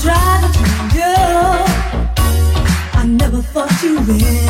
something special.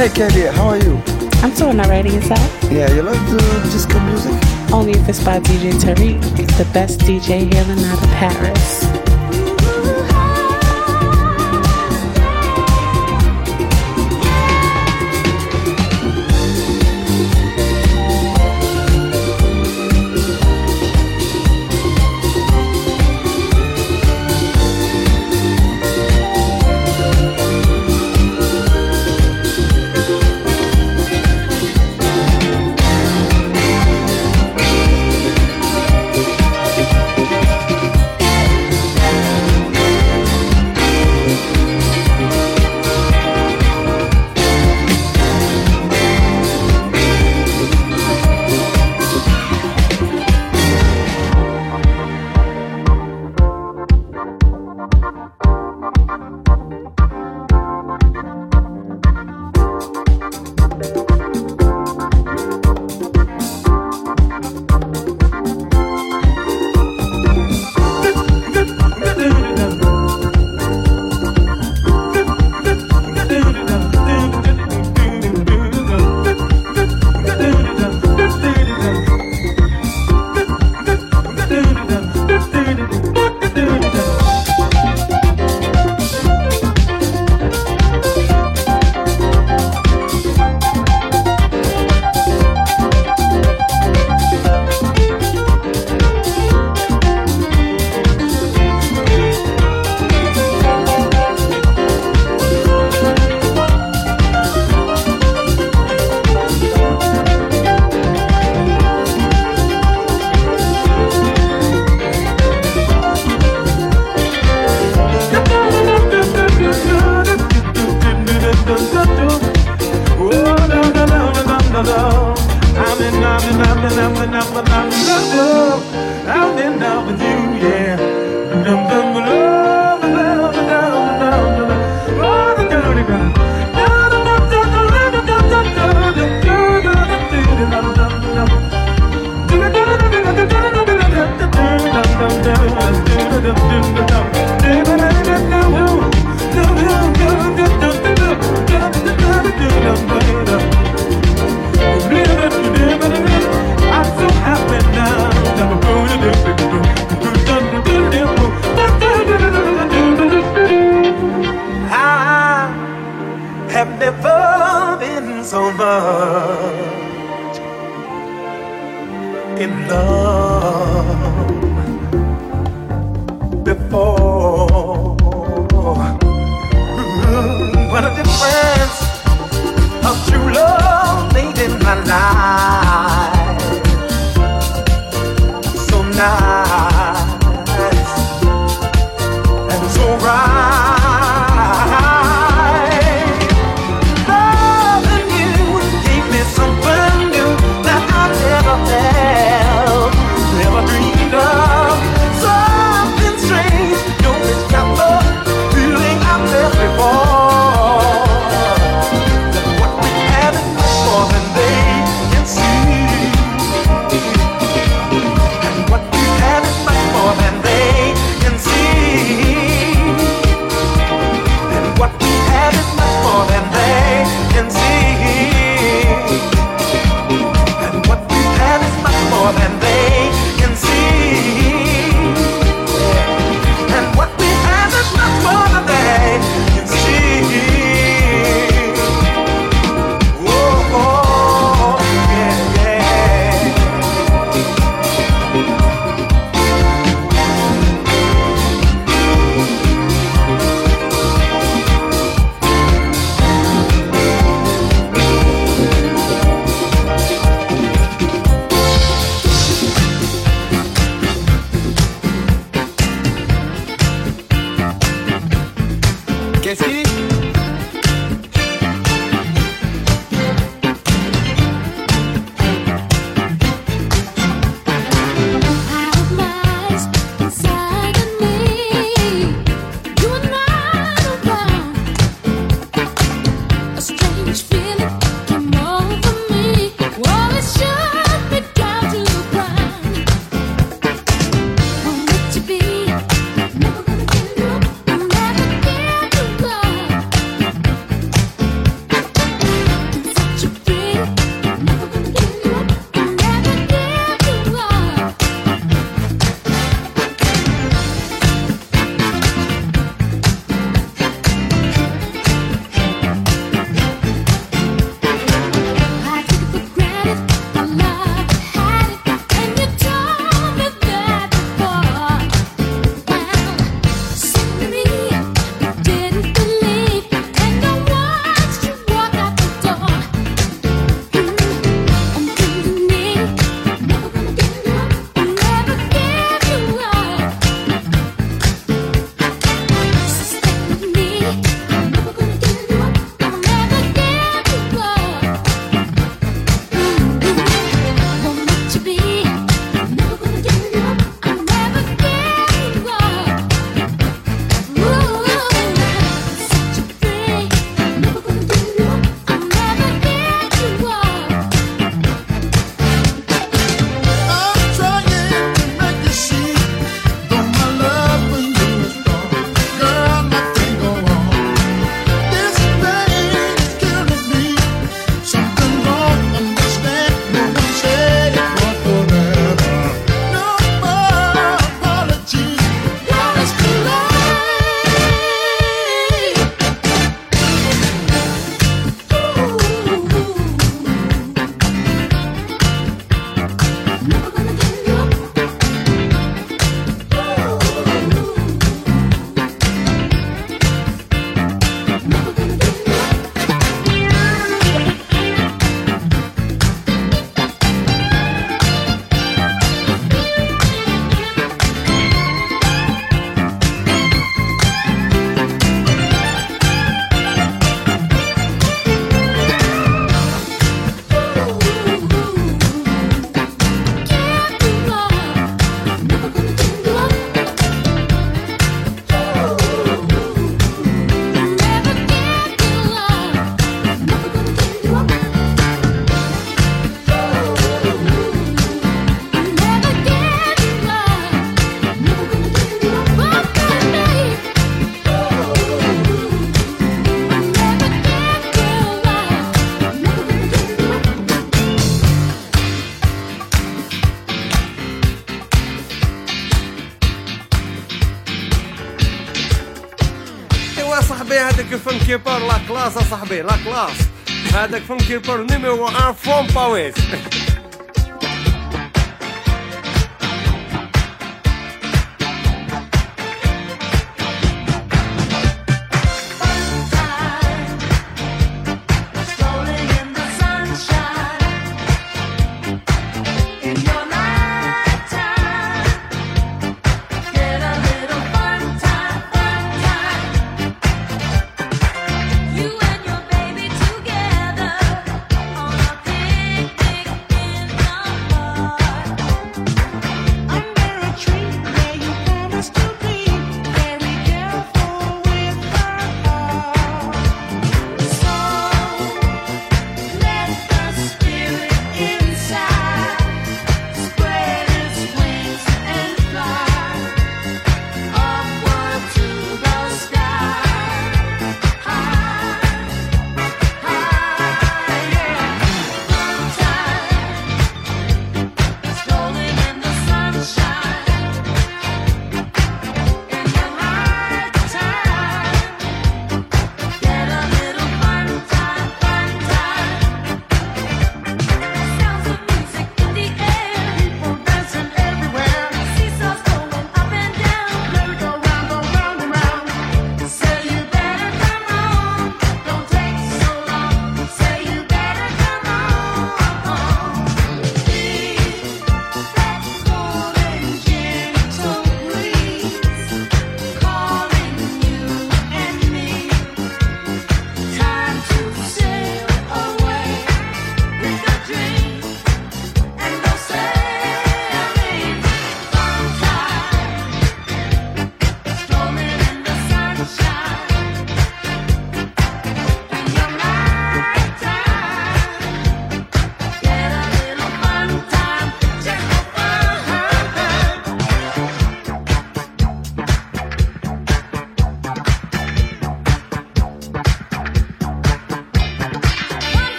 Hey, Candy, how are you? I'm doing alright, inside. Yeah, you like the disco music? Only if it's by DJ Tarek, the best DJ here in out of Paris. كلاس صاحبي لا كلاس هذاك فنكي بور نيميرو 1 فروم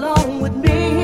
Funky with c'est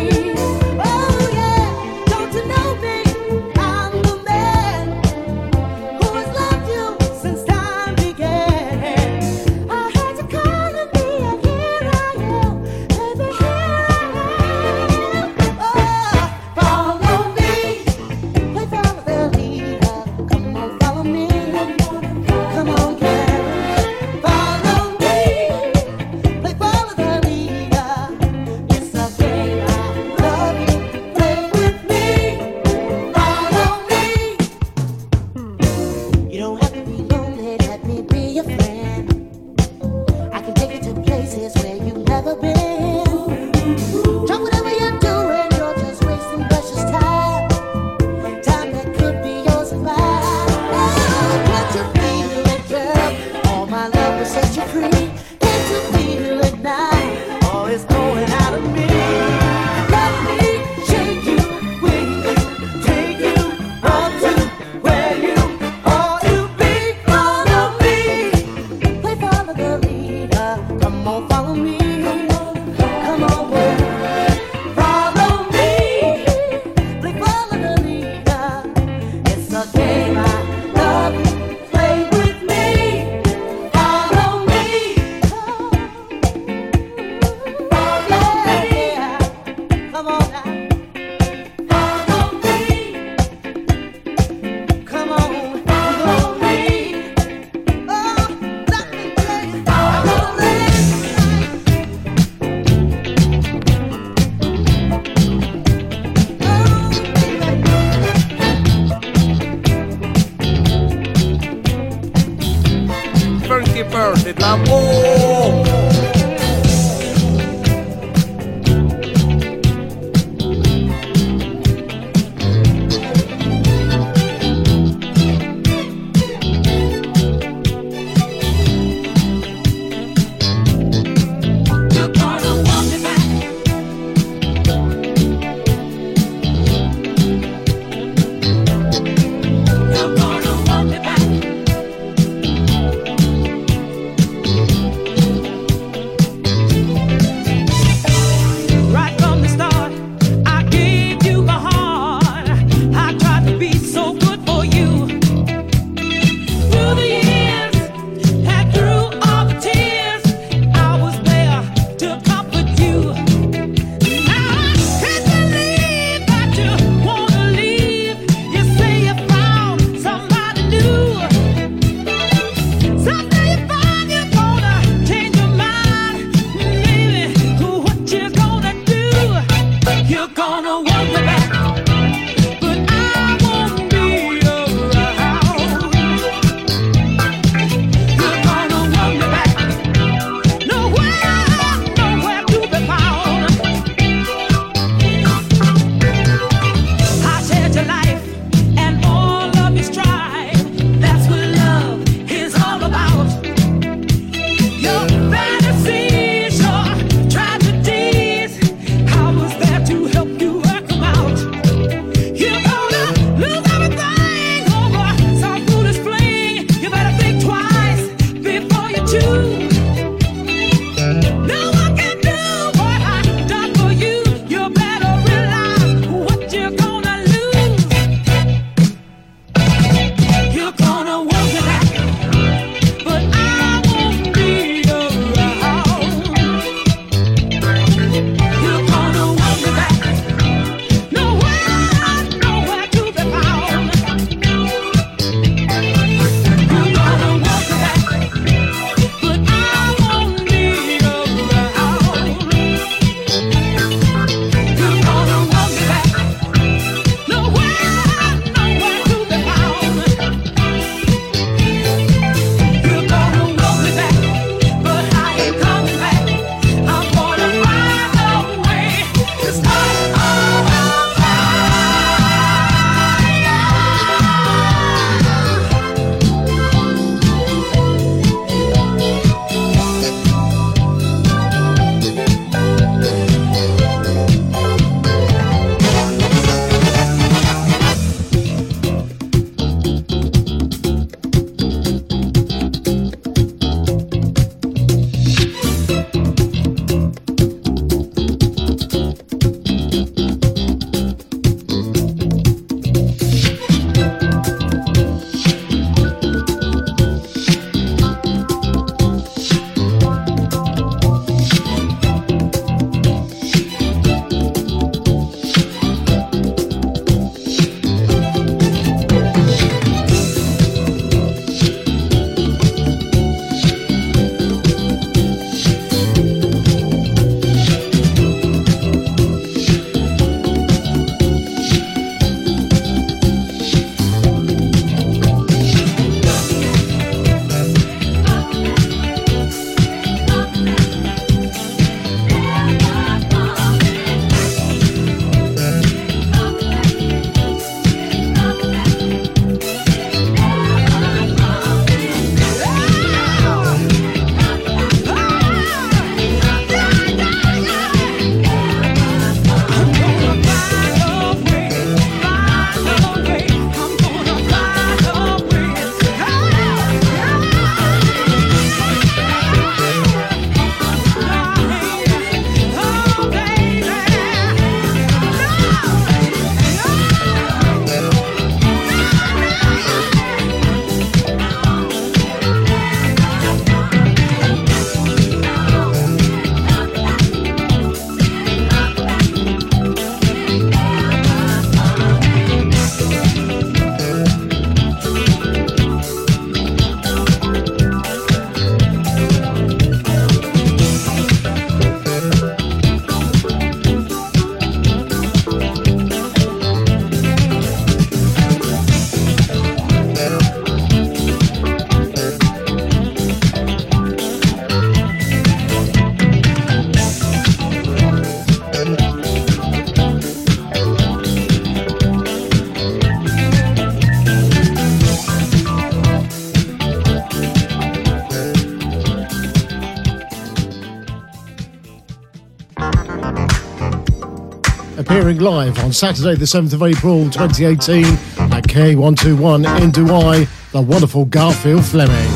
live on Saturday, the 7th of April 2018 at K121 in Douai, the wonderful Garfield Fleming.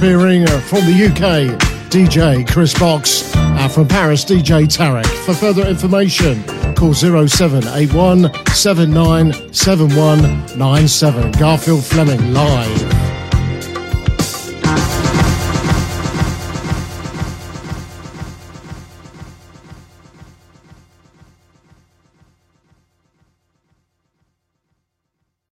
Appearing from the UK, DJ Chris Box, from Paris, DJ Tarek. For further information, call 0781 797197. Garfield Fleming live.